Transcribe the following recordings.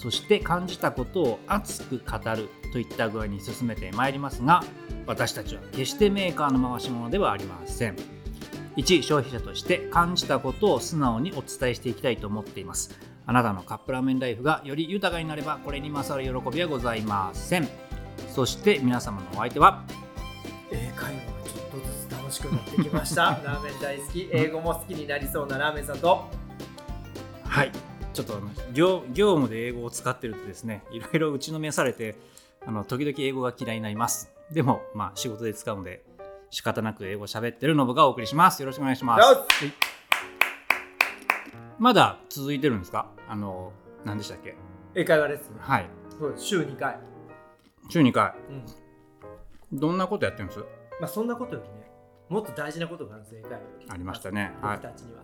そして感じたことを熱く語るといった具合に進めてまいりますが私たちは決してメーカーの回し物ではありません。一消費者として感じたことを素直にお伝えしていきたいと思っています。あなたのカップラーメンライフがより豊かになればこれに勝る喜びはございません。そして皆様のお相手は英会話がちょっとずつ楽しくなってきました。ラーメン大好き。英語も好きになりそうなラーメンさんと。はいちょっとあの業業務で英語を使ってるとですねいろいろ打ちのめされてあの時々英語が嫌いになります。でもまあ仕事で使うので仕方なく英語喋ってるノブがお送りします。よろしくお願いします。はい。まだ続いてるんですか？あの何でしたっけ？英会話レッスン。はい。そう週2回、週2回。うん。どんなことやってるんです？まあ、そんなことよりねもっと大事なことがあるんです英会話よりありましたね。はい。僕たちには、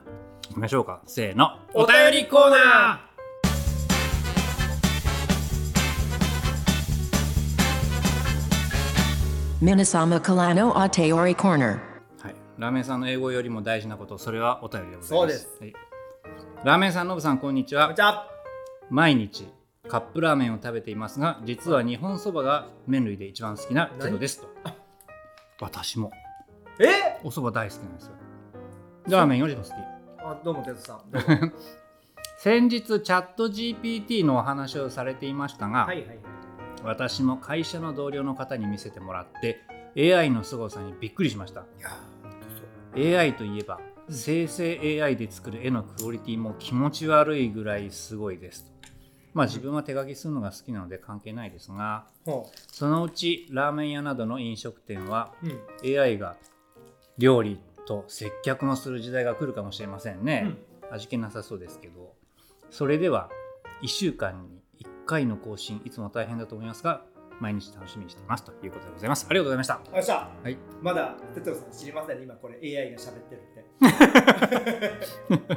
行きましょうか。せーの。お便りコーナー。Ateori Corner. はい、ラーメンさんの英語よりも大事なことそれはお便りでございます。そうです、はい、ラーメンさんのぶさんこんにちは。こんにちは。毎日カップラーメンを食べていますが実は日本そばが麺類で一番好きなテドですと。私もえ？お蕎麦大好きなんですよ。ラーメンよりも好き。あどうも哲さん。どうも。先日チャット GPT のお話をされていましたが、はいはいはい。私も会社の同僚の方に見せてもらって AI の凄さにびっくりしました。いや AI といえば生成 AI で作る絵のクオリティも気持ち悪いぐらいすごいです。とまあ自分は手書きするのが好きなので関係ないですがほそのうちラーメン屋などの飲食店はう、うん、AI が料理と接客もする時代が来るかもしれませんね、味気なさそうですけど。それでは1週間に1回の更新いつも大変だと思いますが毎日楽しみにしています。ということでございます。ありがとうございました。よっしゃはい。まだ哲さん知りませんね。今これ AI が喋ってるって。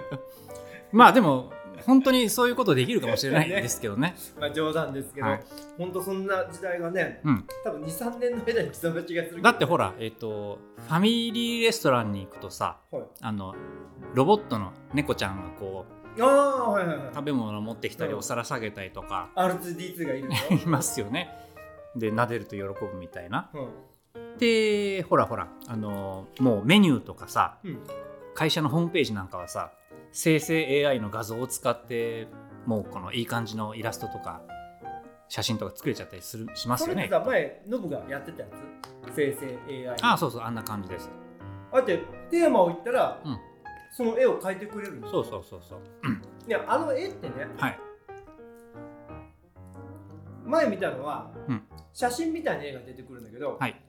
まあでも本当にそういうことできるかもしれないですけどね。まあ冗談ですけど、はい。本当そんな時代がねうん。多分23年の間に来た気がするだってほらえっ、とファミリーレストランに行くとさはい。あのロボットの猫ちゃんがこうああはいはいはい。食べ物を持ってきたりうん。お皿下げたりとか。R2D2 がいるの。いますよね。で撫でると喜ぶみたいな。うん。でほらほらあのもうメニューとかさうん。会社のホームページなんかはさ生成 AI の画像を使ってもうこのいい感じのイラストとか写真とか作れちゃったりするしますよね。そ前ノブがやってたやつ？生成 AI あそうそうあんな感じです。だってテーマを言ったら、うん。その絵を描いてくれるんですそうそうそうそう。いやあの絵ってねはい。前見たのは、うん。写真みたいな絵が出てくるんだけど、はい。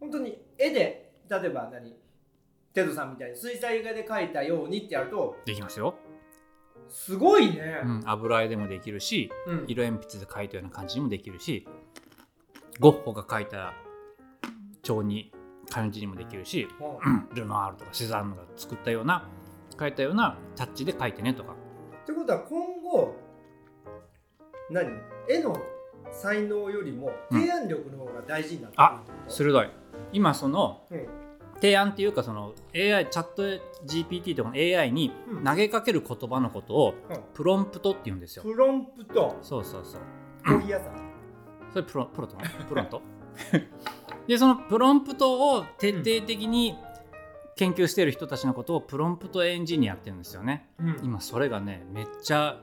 本当に絵で例えば何テドさんみたいに水彩画で描いたようにってやるとできますよ、すごいね、うん、油絵でもできるしうん。色鉛筆で描いたような感じにもできるしゴッホが描いた蝶に感じにもできるしうん。ルノアールとかセザンヌが作ったような描いたようなタッチで描いてねとか。ってことは今後何？絵の才能よりもうん提案力の方が大事になってくるあ鋭い。今そのうん提案っていうかその AI チャット GPT とかの AI にうん。投げかける言葉のことをうん。プロンプトって言うんですよ。プロンプト。そうそうそう。コーヒー屋さん。それプロプロトねプロント？でそのプロンプトを徹底的に研究している人たちのことをプロンプトエンジニアって言うんですよね。うん。今それがねめっちゃ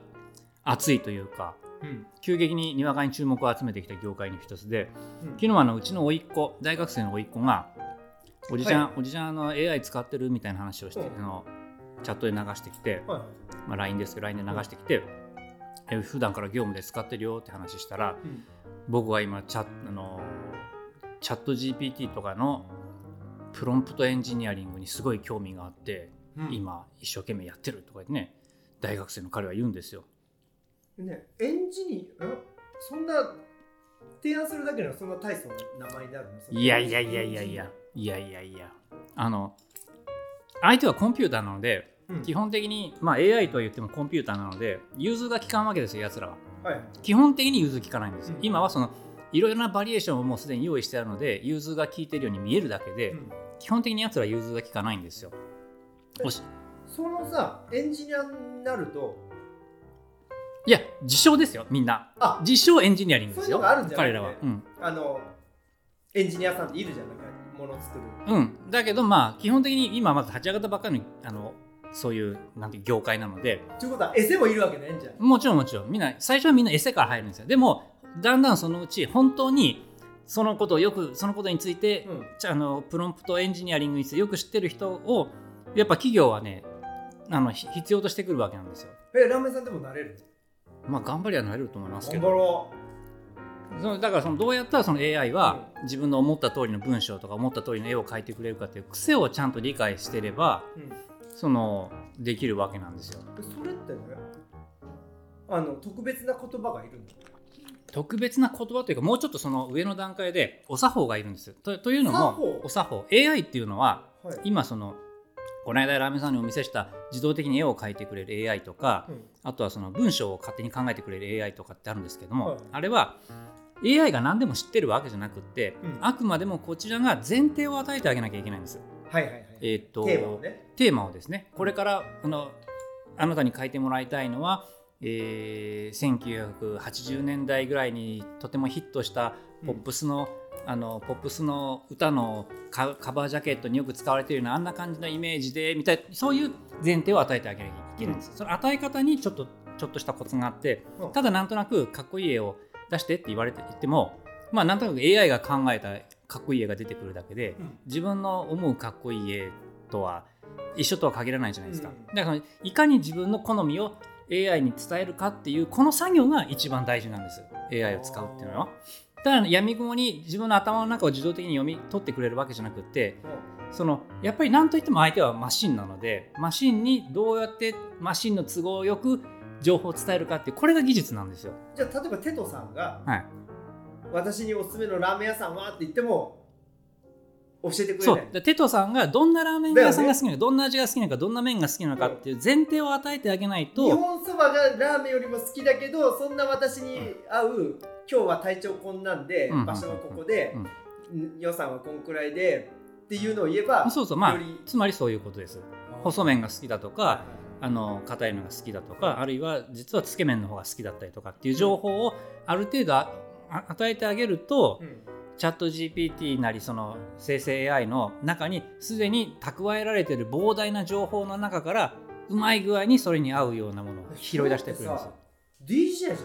熱いというかうん。急激ににわかに注目を集めてきた業界の一つでうん。昨日あのうちの甥っ子大学生の甥っ子がおじちゃん、おじちゃんあの AI 使ってるみたいな話をして、うん。あのチャットで流してきて、はいまあ、LINE ですけど LINE で流してきて、え普段から業務で使ってるよって話したらうん。僕は今チャあのチャット GPT とかのプロンプトエンジニアリングにすごい興味があって、うん。今一生懸命やってるとか言ってね大学生の彼は言うんですよ。ねエンジニアんそんな提案するだけではそんな大層な名前になるの？いやいやいやいやいやいやいやいや。あの相手はコンピューターなので、うん。基本的に、まあ、AI とは言ってもコンピューターなので融通が利かんわけですよやつらは。はい。基本的に融通利かないんです、うん。今はそのいろいろなバリエーションをもうすでに用意してあるので融通が効いてるように見えるだけで、うん。基本的にやつら融通が利かないんですよ。そのさエンジニアになるといや自称ですよみんな。あ自称エンジニアリングですよ彼らは、うん。あのエンジニアさんっているじゃんなんかもの作る。うん、だけどまあ基本的に今まず立ち上がったばっかりのあのそういうなんて業界なので。ということはエセもいるわけねじゃんもちろんもちろん。みんな最初はみんなエセから入るんですよ。でもだんだんそのうち本当にそのことをよくそのことについて、うん。ああのプロンプトエンジニアリングについてよく知ってる人をやっぱ企業はねあのひ必要としてくるわけなんですよ。えラーメンさんでもなれる？まあ頑張りはなれると思いますけ頑張どろそのだからそのどうやったらその AI は自分の思った通りの文章とか思った通りの絵を描いてくれるかっていう癖をちゃんと理解してればう、うん。そのできるわけなんですよ。それってねあの特別な言葉がいるの？特別な言葉というかもうちょっとその上の段階でお作法がいるんですよ。とというのもお作法。AI っていうのははい。今そのこの間ラーメンさんにお見せした自動的に絵を描いてくれる AI とか、うん。あとはその文章を勝手に考えてくれる AI とかってあるんですけども、はい。あれは AI が何でも知ってるわけじゃなくって、うん。あくまでもこちらが前提を与えてあげなきゃいけないんです。はいはいはい。えーっとテーマをね。テーマをですね。これからあのあなたに書いてもらいたいのは、えー1980年代ぐらいにとてもヒットしたポップスの,、あのポップスの歌のカカバージャケットによく使われているようなあんな感じのイメージでみたいなそういう前提を与えてあげなきゃいけないんです、その与え方にちょっとちょっとしたコツがあってうん。ただなんとなくかっこいい絵を出してって言われて言ってもまあなんとなく AI が考えたかっこいい絵が出てくるだけで、うん。自分の思うかっこいい絵とは一緒とは限らないじゃないですか、うん。だからいかに自分の好みを AI に伝えるかっていうこの作業が一番大事なんです。AI を使うっていうのはただ闇雲に自分の頭の中を自動的に読み取ってくれるわけじゃなくってそのやっぱり何といっても相手はマシンなのでマシンにどうやってマシンの都合よく情報を伝えるかってこれが技術なんですよ。じゃあ例えばテトさんがはい、私におすすめのラーメン屋さんはって言っても教えてくれそう。ないでテトさんがどんなラーメン屋さんが好きなのか、どんな味が好きなのかどんな麺が好きなのかっていう前提を与えてあげないと、日本そばがラーメンよりも好きだけどそんな私に合う今日は体調こんなんで、うん場所はここで、うんん。予算はこんくらいでっていうのを言えばそうそう。まあつまりそういうことです。細麺が好きだとか、はあの硬いのが好きだとかあるいは実はつけ麺の方が好きだったりとかっていう情報をある程度与えてあげると、うんチャット GPT なりその生成 AI の中にすでに蓄えられている膨大な情報の中からうまい具合にそれに合うようなものを拾い出してくれるんですよ。DJ じゃん。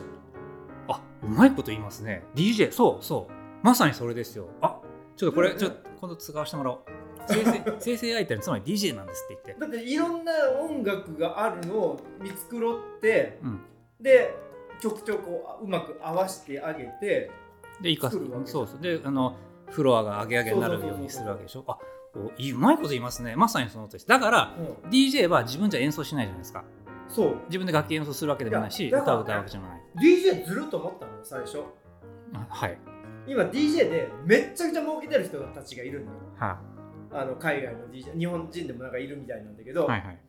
あうまいこと言いますね。DJ そうそう。まさにそれですよ。あちょっとこれうんちょっと今度使わせてもらおう。生成 生成 AI ってつまり DJ なんですって言って。だっていろんな音楽があるのを見繕ってうん。で曲とこううまく合わせてあげてで生かすそうそう。であのフロアが上げ上げになるようにするわけでしょ。あおいいうまいこと言いますね。まさにそのとです。だからうん。DJ は自分じゃ演奏しないじゃないですか。そう。自分で楽器演奏するわけでもないし歌を歌うわけじゃない。DJ ずるっと思ったのよ最初。あはい。今 DJ でめっちゃくちゃ儲けてる人たちがいるのよ。はあの海外の DJ 日本人でもなんかいるみたいなんだけど、いはいはい。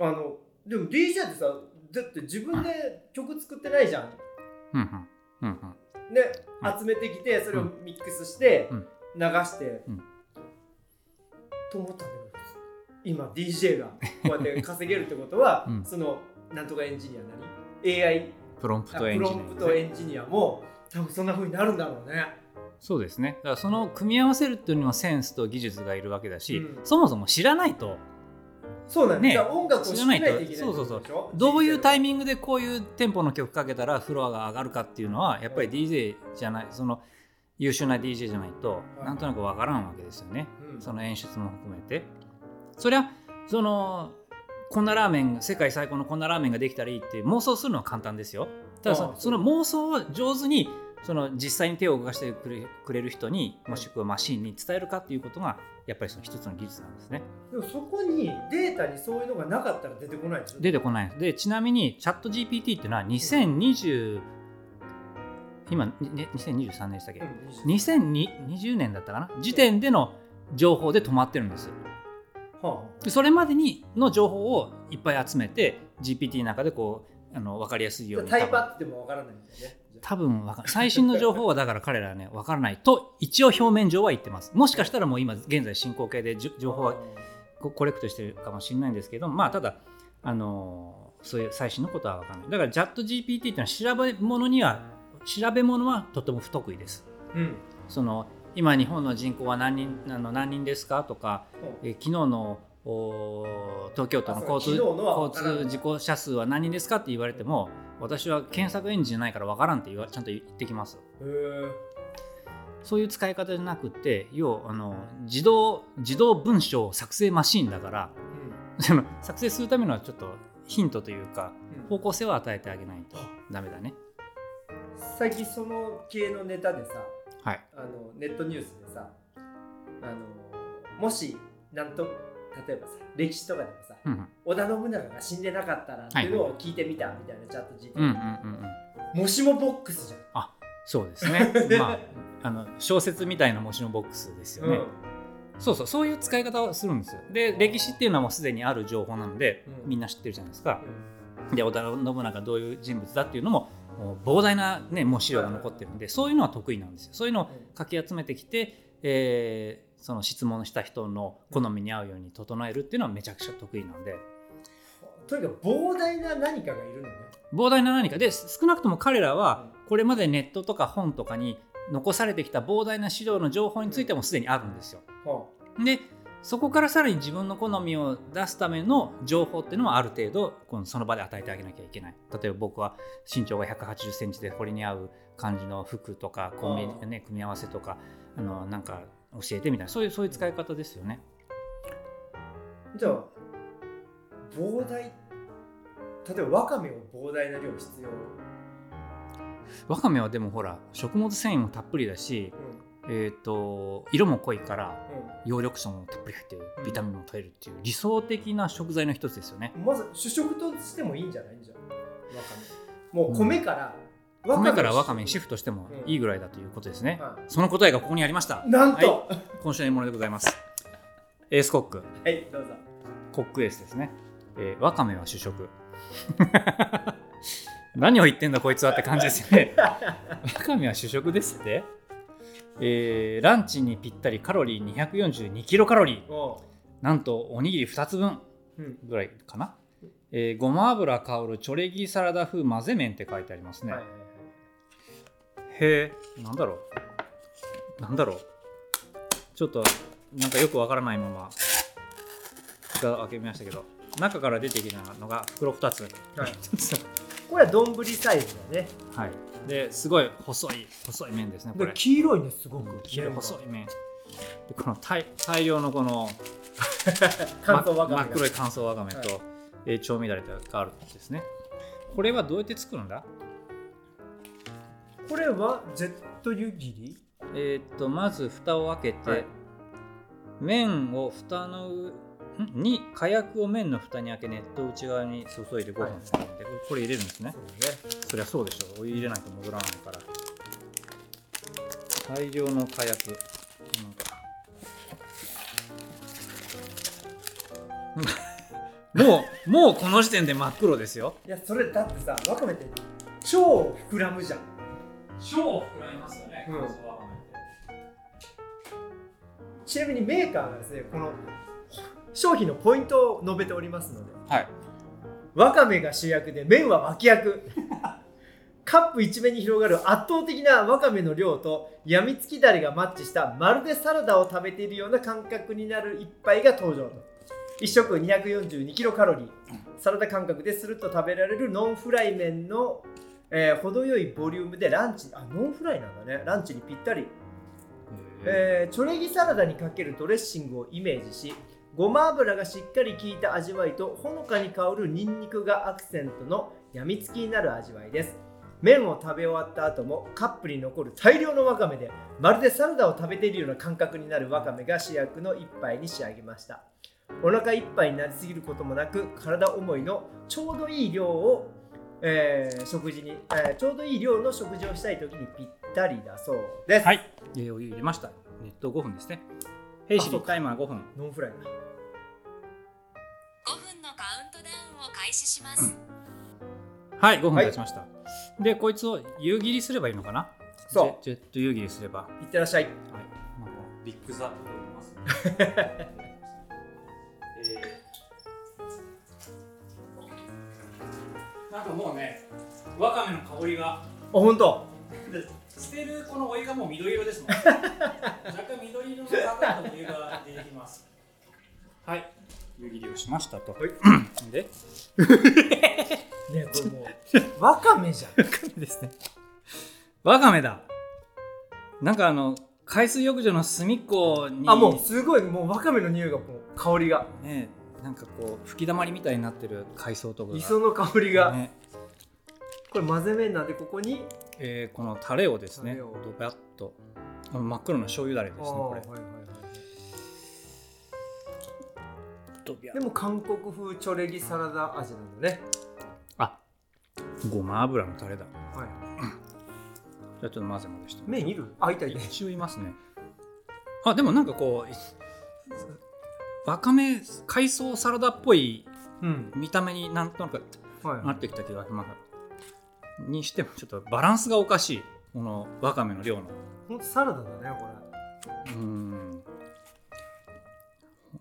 あのでも DJ ってさだって自分で曲作ってないじゃん。うんうんうんうん。ね、はい集めてきてそれをミックスしてうん。流して、うん。と思ったんだけど今 DJ がこうやって稼げるってことは、うん。そのなんとかエンジニア何 AI あプロンプトエンジニアプロンプトエンジニアも多分そんな風になるんだろうね。そうですね。だからその組み合わせるっていうのはセンスと技術がいるわけだし、うん。そもそも知らないとそうなんだ、ね。じゃあ音楽を知らないといけないそうそうそう。どういうタイミングでこういうテンポの曲かけたらフロアが上がるかっていうのはやっぱり DJ じゃないその優秀な DJ じゃないとはい。なんとなくわからんわけですよね、うん。その演出も含めて。そりゃそのこんなラーメン世界最高のこんなラーメンができたらいいって妄想するのは簡単ですよ。ただその妄想を上手にその実際に手を動かしてくれる人にもしくはマシンに伝えるかっていうことがやっぱりその一つの技術なんですね。でもそこにデータにそういうのがなかったら出てこないでしょ出てこないです。でちなみにチャット GPT っていうのは2020今、ね、2023年でしたっけ、うん2020年だったかな？時点での情報で止まってるんですはでそれまでにの情報をいっぱい集めて GPT の中でこうあの分かりやすいように。タイパってもわからないんだよね。多分わかん最新の情報はだから彼らはね分からないと一応表面上は言ってます。もしかしたらもう今現在進行形で情報はこコレクトしてるかもしれないんですけどまあただあのーそういう最新のことは分からない。だからチャット GPT っていうのは調べ物には調べ物はとても不得意です。うん。その今日本の人口は何人あの何人ですかとか、えー昨日の東京都のあ交通交通事故者数は何人ですかって言われても私は検索エンジンじゃないから分からんって言わちゃんと言ってきます。そういう使い方じゃなくて要はあの自動自動文章作成マシーンだからその作成するためのはちょっとヒントというかうん。方向性を与えてあげないとダメだね。最近その系のネタでさ、はい。あのネットニュースでさ、あのもしなんと例えばさ歴史とかでもさ、うんうん。織田信長が死んでなかったらっていうのを聞いてみたみたいなチャット GPT、うんうんうんうん。もしもボックスじそうですね。まああの小説みたいな模試のボックスですゃん。よね、そうそうそういう使い方をするんですよ。で歴史っていうのはもうすでにある情報なので、うん。みんな知ってるじゃないですか。で織田信長がどういう人物だっていうのももう膨大な、ね、もう資料が残ってるんでそういうのは得意なんですよ。そういうのをかき集めてきて、えーその質問した人の好みに合うように整えるっていうのはめちゃくちゃ得意なんで。とにかく膨大な何かがいるのね。膨大な何かで少なくとも彼らはこれまでネットとか本とかに残されてきた膨大な資料の情報についてもすでにあるんですよ。はでそこからさらに自分の好みを出すための情報っていうのはある程度このその場で与えてあげなきゃいけない。例えば僕は身長が1 8 0センチでこれに合う感じの服とかコンビニ、ね、組み合わせとかあのなんか教えてみたいなそういうそういう使い方ですよねあじゃあ膨大例えばわかめを膨大な量必要？わかめはでもほら食物繊維もたっぷりだし、えー、と色も濃いからうん葉緑素もたっぷり入ってるビタミンも取れるっていう理想的な食材の一つですよねうん、まず主食としてもいいんじゃない？んじゃん。わかめ。もう米から、米からわかをめにシフトしてもいいぐらいだということですね、はい。その答えがここにありました。なんと、は今週のものでございます。エースコック。はい、どうぞ。コックエースですね、えーわかめは主食。何を言ってんだこいつはって感じですよね。わかめは主食ですって。えーランチにぴったりカロリー242キロカロリー。おなんとおにぎり2つ分ううん。ぐらいかな、えーごま油香るチョレギサラダ風混ぜ麺って書いてありますね、はいへえ。なんだろう。なんだろう。ちょっとなんかよくわからないまま蓋を開けましたけど。中から出てきたのが袋2つ。はい。これは丼サイズだね。はい。ですごい細い細い麺ですねこでれ黄色いね、すごく。黄色い細い麺。でこの大大量のこの 乾燥わかめ真っ黒い乾燥わかめと、はい。えー調味だれがあるんですね。これはどうやって作るんだ？これはジェット湯切り？えーっとまず蓋を開けて、はい。麺を蓋のに火薬を麺の蓋に開け熱湯を内側に注いで5分するので、これ入れるんですね。そうだね。そりゃそうでしょう。お湯入れないと戻らないから。大量の火薬。なんか。もうもうこの時点で真っ黒ですよ。いや、それだってさ、わかめって超膨らむじゃん。超膨らみますよねうん。ちなみにメーカーがですね、この商品のポイントを述べておりますので、はい。わかめが主役で麺は脇役。カップ一面に広がる圧倒的なわかめの量とやみつきだれがマッチしたまるでサラダを食べているような感覚になる一杯が登場と。1食242キロカロリー。サラダ感覚でするっと食べられるノンフライ麺の、えー程よいボリュームでランチあノンフライなんだね。ランチにぴったり。えーチョレギサラダにかけるドレッシングをイメージしごま油がしっかり効いた味わいとほのかに香るニンニクがアクセントのやみつきになる味わいです。麺を食べ終わった後もカップに残る大量のわかめでまるでサラダを食べているような感覚になるわかめが主役の一杯に仕上げました。お腹いっぱいになりすぎることもなく体思いのちょうどいい量をえー食事に、えーちょうどいい量の食事をしたい時にぴったりだそうです、はい。でお湯入れました。熱湯5分ですね。兵士あそうか。タイマー5分。ノンフライだ5分のカウントダウンを開始します。はい5分はい経ちました、でこいつを湯切りすればいいのかな？そう。ジェジェット湯切りすれば。はいいってらっしゃい。なんかビッグザと言います、ね ーなんかもうねわかめの香りが。あ本当？で捨てるこのお湯がもう緑色ですもん 若干緑色の高いお湯が出てきます。はい。湯切りをしましたと、はい。で？ねこれもうわかめじゃん。わかめですね。わかめだ。なんかあの海水浴場の隅っこに。あもうすごいもうわかめの匂いがもう香りが。ねなんかこう吹き溜まりみたいになってる海藻とかが。磯の香りが、ねこれ混ぜ麺なんでここに？えーこのタレをですねドバッと。真っ黒な醤油だれですねこれ。はいはいはい。でも韓国風チョレギサラダ味なんだね。あごま油のタレだ。はい。じゃあちょっと混ぜ混ぜして麺いる？あいたいた一応いますね。あでもなんかこうわかめ海藻サラダっぽいうん。見た目になんとなくはい。なってきた気がしますにしてもちょっとバランスがおかしいこのわかめの量の。ほんとサラダだねこれ。うーん。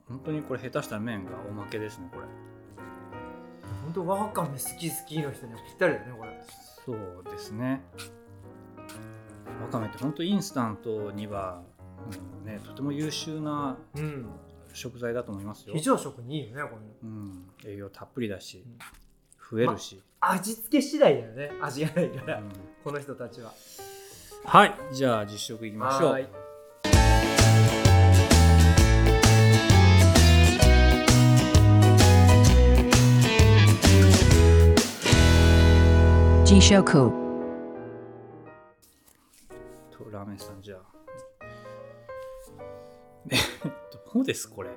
本当にこれ下手したら麺がおまけですねこれ。ほんとわかめ好き好きの人にはぴったりだねこれ。そうですね。わかめって本当インスタントには、うんね、とても優秀なうん。食材だと思いますよ。非、常食にいいよねこれ。うん、栄養たっぷりだし増えるし、味付け次第だよね。味がないから、うん。この人たちは。はい。じゃあ実食いきましょう。はーい Jishoku. とラーメンさんじゃあ。えっとどうですこれ？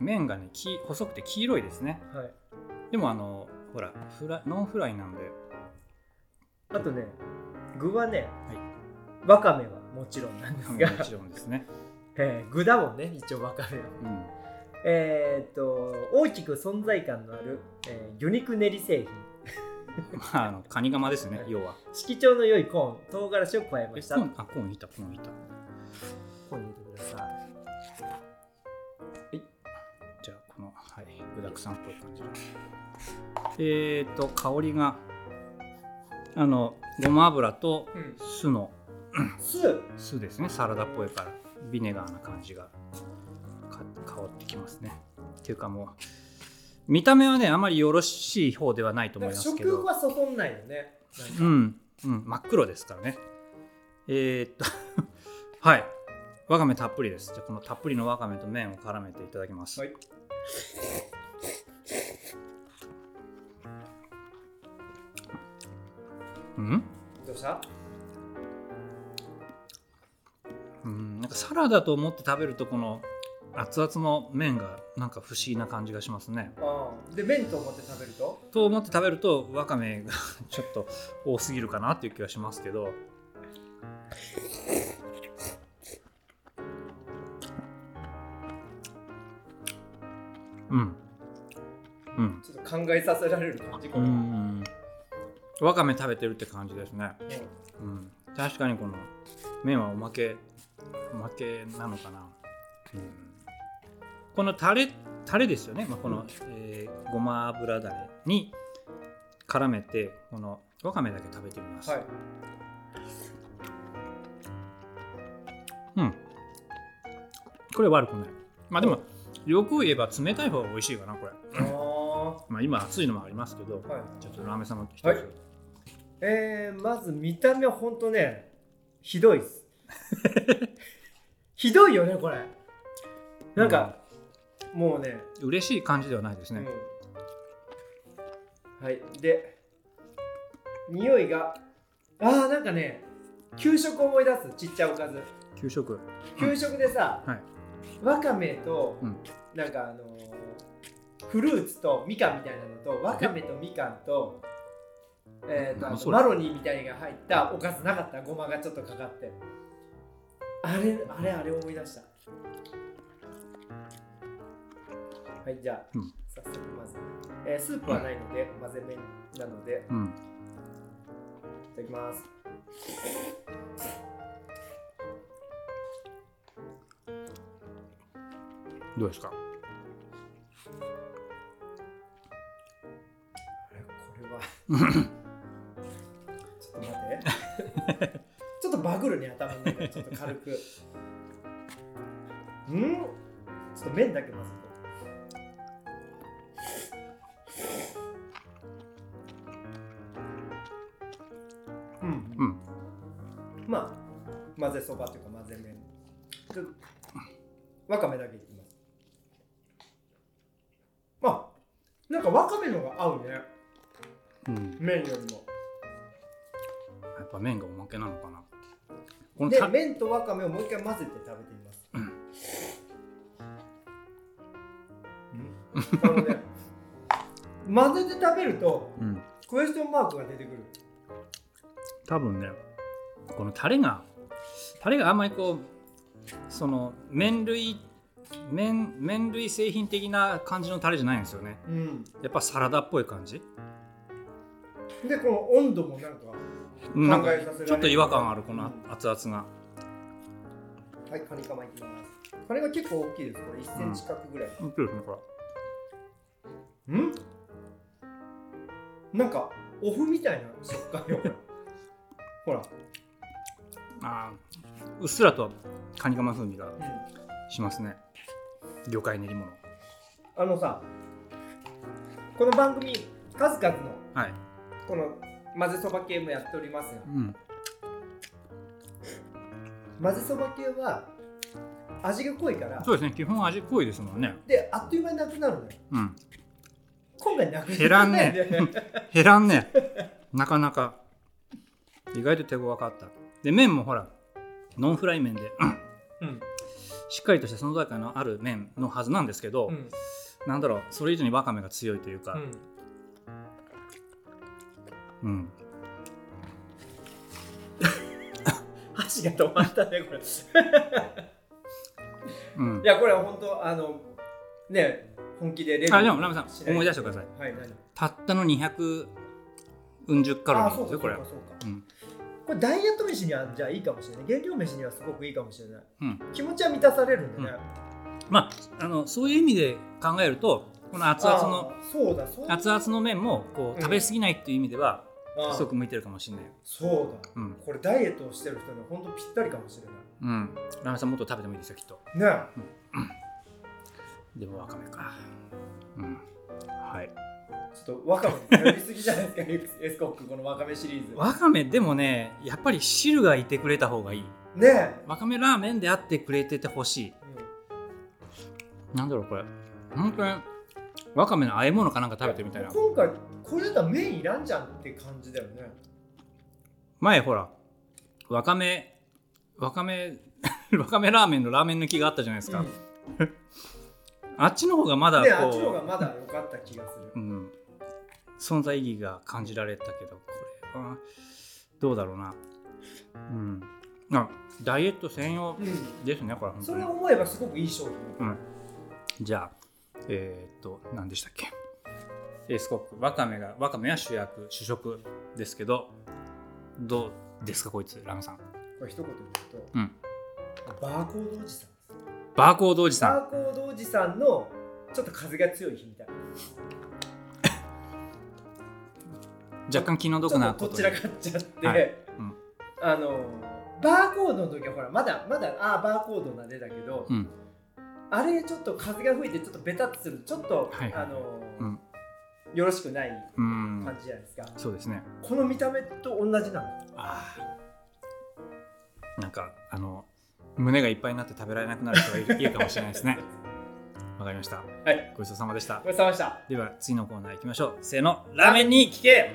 麺がねき細くて黄色いですね。はい。でもあのほらフラノンフライなんで。あとね具はね、わかめはもちろんなんですが。もちろんですね、えー具だもんね一応わかめは。うん、えーっと大きく存在感のある、えー魚肉練り製品。ま ああのカニカマですね要は。色調の良いコーン唐辛子を加えまえしたあコーンいたコーンいたはい具だくさんっぽい感じのえー、と香りがあのごま油とうん。酢。の酢酢ですね。サラダっぽいからビネガーな感じがか香ってきますね。っていうかもう見た目はねあまりよろしい方ではないと思いますけど。食欲はそそんないよね。うん、うん、真っ黒ですからね。えー、っと はい。わかめたっぷりです。じゃあこのたっぷりのわかめと麺を絡めていただきます、はいうん？どうした？うんなんかサラダと思って食べるとこの熱々の麺がなんか不思議な感じがしますね。ああ。で麺と思って食べると？と思って食べるとわかめが ちょっと多すぎるかなっていう気がしますけど。うん。うん。ちょっと考えさせられる感じこうれ、んわかめ食べてるって感じですね、うん、確かにこの麺はおまけおまけなのかな、うん、このタレタレですよね、まあ、この、えーごま油だれに絡めてこのわかめだけ食べてみます、はい。うん。これ悪くない。まあでもよく言えば冷たい方が美味しいかなこれ今熱いのもありますけど、はい。ちょっとラーメンさんも一つ、はい。えー、まず見た目はほんとねひどいっす。ひどいよねこれ。なんか、もうね、嬉しい感じではないですね、うん、はい。で匂いがあーなんかね給食思い出すちっちゃいおかず。給食。給食でさ、はい。わかめと、うん。なんかあのーフルーツとみかんみたいなのとわかめとみかんとえー、とマロニーみたいなのが入ったおかずなかったごまがちょっとかかって。あれあれあれ思い出した。はいじゃあ、うん。早速まず、えースープはないので混ぜ麺なので。うん。いただきます。どうですか？ちょっと待って。ちょっとバグるね頭の中。でちょっと軽く。ん。ちょっと麺だけ混ぜとう。ん。うん。まあ混ぜそばというか混ぜ麺。わかめだでた麺とわかめをもう一回混ぜて食べてみます、うん、ね混ぜて食べるとうん。クエスチョンマークが出てくる。多分ねこのタレがタレがあんまりこうその麺類麺麺類製品的な感じのタレじゃないんですよね。うん。やっぱサラダっぽい感じ。でこの温度もなんかなんかちょっと違和感あるこの熱々が。はいカニカマいきます。これが結構大きいです。これ1センチ角ぐらい。うん。そうですねこうん？なんかお麩みたいな食感よ。ほら、れあーうっすらとカニカマ風味がうん、しますね。魚介練り物。あのさこの番組数々のはい。この混ぜそば系もやっておりますがうん。混ぜそば系は味が濃いから。そうですね。基本味濃いですもんね。であっという間になくなるのよ。うん。今回なくな減らんねね。減らんね。なかなか。意外と手ごわかった。で麺もほらノンフライ麺で。うん。しっかりとした存在感のある麺のはずなんですけど、うん。なんだろう。それ以上にわかめが強いというか、うんうん。箸が止まったねこれ。うん。いやこれは本当あのね本気でレビューあでもラムさん思い出してください。はい何？たったの200うん十カロリーあなんですよこれ。これダイエット飯にはじゃあいいかもしれない。原料飯にはすごくいいかもしれない。うん。気持ちは満たされるんだね、まああのそういう意味で考えるとこの熱々の熱々の麺もこううん。食べ過ぎないっていう意味ではすごく向いてるかもしれないそうだうん。これダイエットをしてる人には本当ぴったりかもしれなうん。ラメさんもっと食べてもいいですよきっと。いねでもわかめか。うん。はい。ちょっとわかめ頼りすぎじゃないですかエスコックこのわかめシリーズ。わかめでもねやっぱり汁がいてくれた方がいい。ね。わかめラーメンであってくれててほしい。え、なんだろうこれ。本当にわかめの和え物かなんか食べてみたいな。今回これだったら麺いらんじゃんって感じだよね。前ほらわかめわかめ わかめラーメンのラーメン抜きがあったじゃないですか、うん。あっちの方がまだねあっちの方がこまだ良かった気がする。う、うん、存在意義が感じられたけどこれはどうだろうな。うん。あダイエット専用うんですねこれ本当に。それを思えばすごくいい商品。うん、じゃあえーっと何でしたっけ？エースコックわかめがわかめは主役主食ですけどどうですかこいつラムさん？これ一言で言うと、うん。バーコードおじさんバーコードおじさん。バーコードおじさんのちょっと風が強い日みたいな。若干気の毒なことことちらかっちゃって、はい。うん。あのバーコードの時はほらまだまだああバーコードなんでだけど、うんあれちょっと風が吹いてちょっとベタっとするとちょっと、はいはい。あの、うん。よろしくないうん感じじゃないですか、そうですね。この見た目と同じなの？あー。なんかあの胸がいっぱいになって食べられなくなる人がいるかもしれないですね。わかりました。はい。ごちそうさまでした。ごちそうさまでした。では次のコーナー行きましょう。せーの。ラーメンに聞け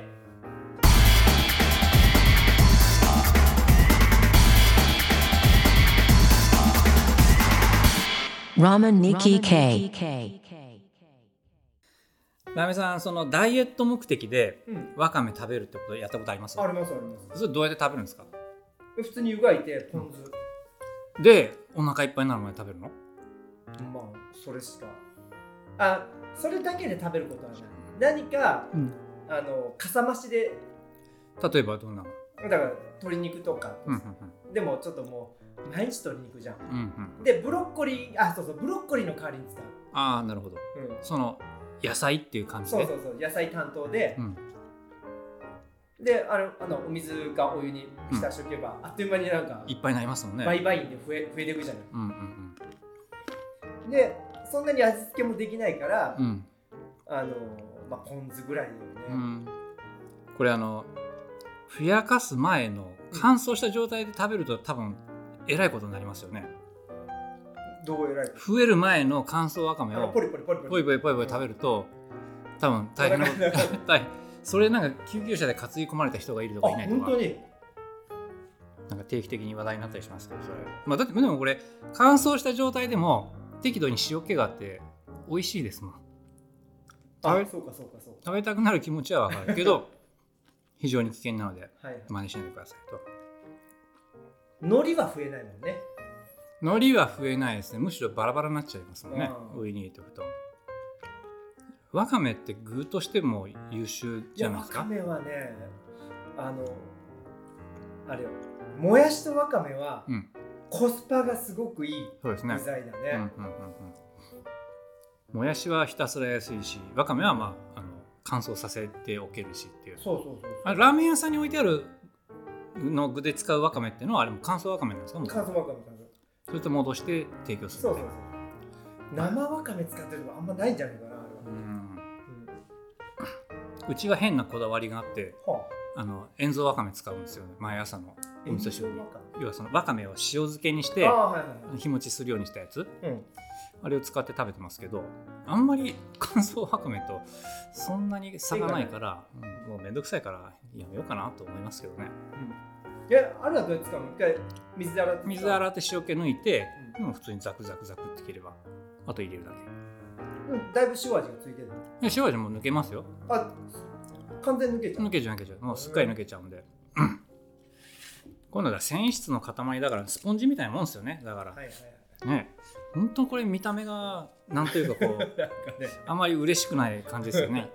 Ramen Nikki K. ラーメンさんそのダイエット目的でうん。わかめ食べるってことやったことあります？ありますあります。それどうやって食べるんですか？普通に湯がいてポン酢、でお腹いっぱいになるまで食べるの？まあそれしか。あそれだけで食べることはない。何か、うん。あのかさ増しで。例えばどんなの？だから鶏肉とか、うんうん。でもちょっともう毎日鶏肉じゃん。うんうん。うんでブロッコリーあそうそうブロッコリーの代わりに使う、ああなるほど。うん、その野菜っていう感じで？そうそうそう野菜担当で、うんであのあのお水がお湯に浸しておけば、あっという間になんかいっぱいになりますもんね。倍々で増え増えていくじゃない。うんうんでそんなに味付けもできないから、うん。うんあのまあポン酢ぐらいだよね、うん。これあのふやかす前の乾燥した状態で食べると多分えらいことになりますよね。どう偉い？増える前の乾燥わかめをポリポリポリポリ。ポイポイポイポイ食べると多分大変なこと。それなんか救急車で担ぎ込まれた人がいるとあかいないとか。本当に？なんか定期的に話題になったりしますけどそれ、まあ、だってでもこれ乾燥した状態でも適度に塩気があって美味しいですもん。あ食べそうかそうかそうか。食べたくなる気持ちはわかるけど 非常に危険なので真似しないでくださいと海苔は増えないもんね。海苔は増えないですね。むしろバラバラになっちゃいますもんね。うん。上に入れておくと。わかめって具としても優秀じゃないですか？わかめはねあのあれよ。もやしとわかめは、うん。コスパがすごくいい具材だね。うんうんうんうん。もやしはひたすら安いしわかめはまああの乾燥させておけるしっていう。そうそうそうあラーメン屋さんに置いてあるの具で使うわかめっていうのはあれも乾燥わかめなんですか？乾燥わかめ乾燥。それと戻して提供する。そうそうそう。生わかめ使ってるとこあんまないんじゃないかなあれは、うん。うん。うちは変なこだわりがあって。はあの塩蔵わかめ使うんですよね。毎朝の。あお味噌汁に。要はそのわかめを塩漬けにしめてああはいはいはい。日持ちするようにしたやつ。うん。あれを使って食べてますけどあんまり 乾燥わかめとそんなに差がないから、うん。もうめんどくさいからやめようかなと思いますけどね。いやあれはどうやって使うの？一回水で洗って。水洗って塩気抜いて、うもう普通にザクザクザクって切ればあと入れるだうんだいぶ塩味がついてるけで塩味も抜けますよ。あ完全に抜けちゃう。抜けちゃう抜けちゃう。もうすっかり抜けちゃうんで、うん今度は繊維質の塊だからスポンジみたいなもんですよね。だから、はいはいはい。ね。本当これ見た目がなんというかこう なんかね。あんまり嬉しくない感じですよね。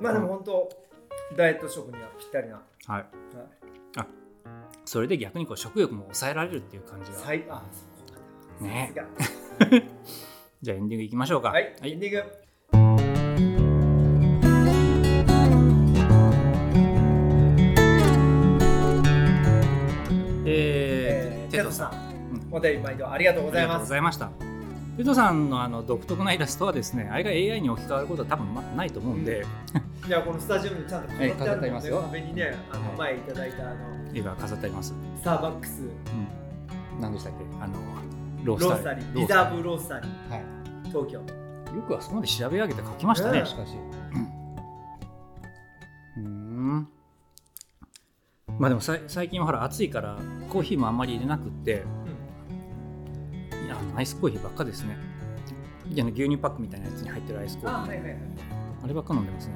まあでも本当ダイエット食にはぴったりな、ははい。い、それで逆にこう食欲も抑えられるっていう感じが。最あそこまでね じゃあエンディングいきましょうか。はい、エンディングえー、テトさん、うんお便り毎度ありがとうございありがとうます。ございましたテトさんのあの独特なイラストはですねあれが AI に置き換わることは多分まないと思うんで、いやこのスタジオにちゃんと飾ってありますよ。壁にねあのはい前いただいたあの絵が飾ってあります、スターバックスうん、何でしたっけ？あのローロスタリー。リザーブロースタリー。はい。東京。よくはそこまで調べ上げて書きましたね、うん。しかし。うん。まあでもさい最近はほら暑いからコーヒーもあんまり入れなくって、いやアイスコーヒーばっかですね。牛乳パックみたいなやつに入ってるアイスコーヒーあ,、あはいはいはいればっか飲んでますね。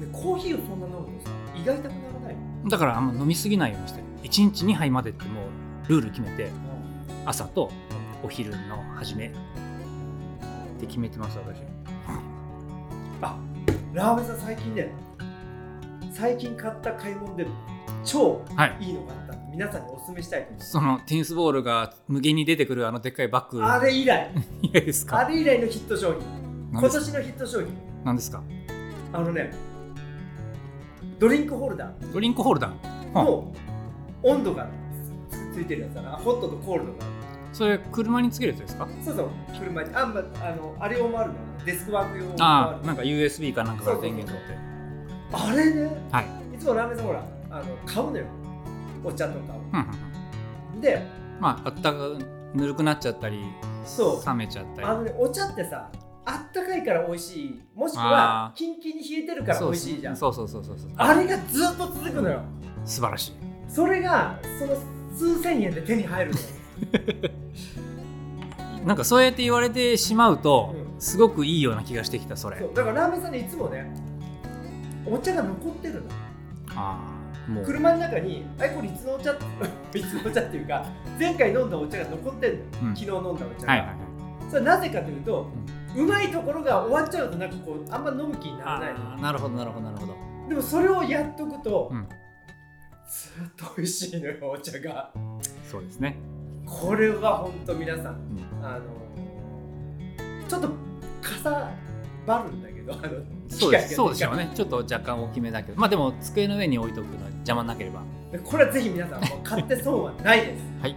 でコーヒーをそんな飲むとさ胃が痛くならないだからあんま飲みすぎないようにしてる。1日2杯までってもうルール決めて朝とお昼の初めって決めてます私。あラーメンさん最近ね最近買った買い物で超はい。いいのがあったんで皆さんにお勧めしたいと思います。そのテニスボールが無限に出てくるあのでっかいバッグ。あれ以来。いやですか？あれ以来のヒット商品。今年のヒット商品。何ですか？あのねドリンクホルダー。ドリンクホルダー？の温度がつついてるやつだな。ホットとコールドが。それ車につけるやつですか？そうそう車に。あ,、まあのあれ用もあるのよデスクワーク用もあるああなんか USB かなんかから電源取って。あれね。はい。いつもラーメンさんほらあの買うのよ。お茶とかうんうんうん。をでまああったかぬるくなっちゃったりそう。冷めちゃったり。あのねお茶ってさあったかいから美味しいもしくはキンキンに冷えてるから美味しいじゃん。そうそうそうそうそう。あれがずっと続くのよ。素晴らしい。それがその数千円で手に入るのよ、なんかそうやって言われてしまうと、うん。すごくいいような気がしてきたそれ。だからラーメンさんでいつもねお茶が残ってるの。ああ車の中に「あこれいつのお茶?」いつのお茶っていうか前回飲んだお茶が残ってるの、うん。昨日飲んだお茶が、はいはいはい。それはなぜかというと、うまいところが終わっちゃうとなんかこうあんま飲む気にならないの。なるほどなるほどなるほど。でもそれをやっとくと、うん。ずっと美味しいのよお茶が。そうですね、これは本当皆さんうん。あのちょっとかさばるんだけどあのそうです。そうでしょうね。ちょっと若干大きめだけど。まあでも机の上に置いとくのは邪魔なければ。これはぜひ皆さん買って損はないです。はい。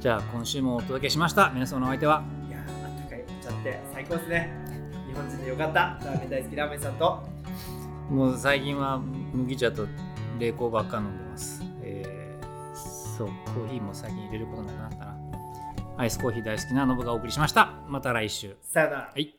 じゃあ今週もお届けしました。皆様のお相手は？いやーあったかいお茶って最高ですね。日本人でよかった。ラーメン大好きラーメンさんと。もう最近は麦茶と冷凍ばっか飲んでます。えー、そうコーヒーも最近入れることなくなったな。アイスコーヒー大好きなノブがお送りしました。また来週。さよなら。はい